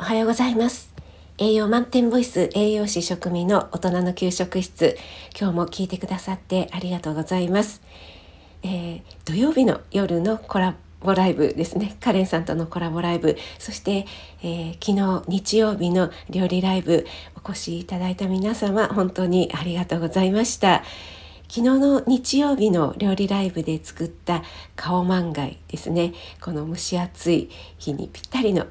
おはようございます。栄養満点ボイス栄養士食味の大人の給食室。今日も聞いてくださってありがとうございます、えー、土曜日の夜のコラボライブですね。カレンさんとのコラボライブ。そして、えー、昨日日曜日の料理ライブお越しいただいた皆様本当にありがとうございました。昨日の日曜日の料理ライブで作ったカオマンガイですね。この蒸し暑い日にぴったりの、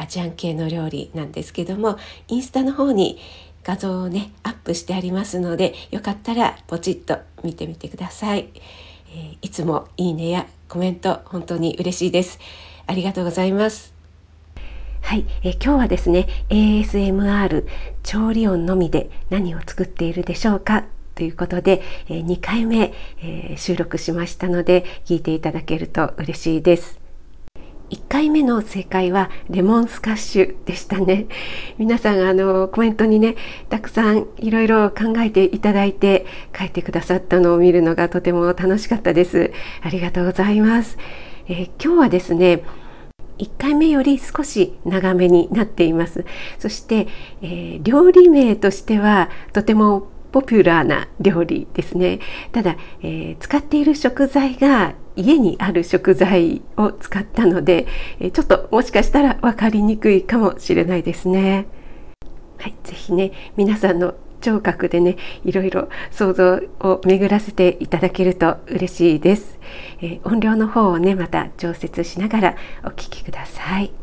アジアン系の料理なんですけどもインスタの方に画像をねアップしてありますのでよかったらポチッと見てみてください、えー、いつもいいねやコメント本当に嬉しいです。ありがとうございます。はい、え今日はですね ASMR 調理音のみで何を作っているでしょうか？ということで、え2回目、え収録しましたので聞いていただけると嬉しいです。1回目の正解はレモンスカッシュでしたね。皆さんあのコメントにねたくさんいろいろ考えていただいて書いてくださったのを見るのがとても楽しかったです。ありがとうございます、えー、今日はですね1回目より少し長めになっています。そして、えー、料理名としてはとてもポピュラーな料理ですね。ただ、えー、使っている食材が家にある食材を使ったのでちょっともしかしたら分かりにくいかもしれないですね。はい、ぜひね皆さんの聴覚でねいろいろ想像を巡らせていただけると嬉しいです、えー、音量の方をねまた調節しながらお聞きください。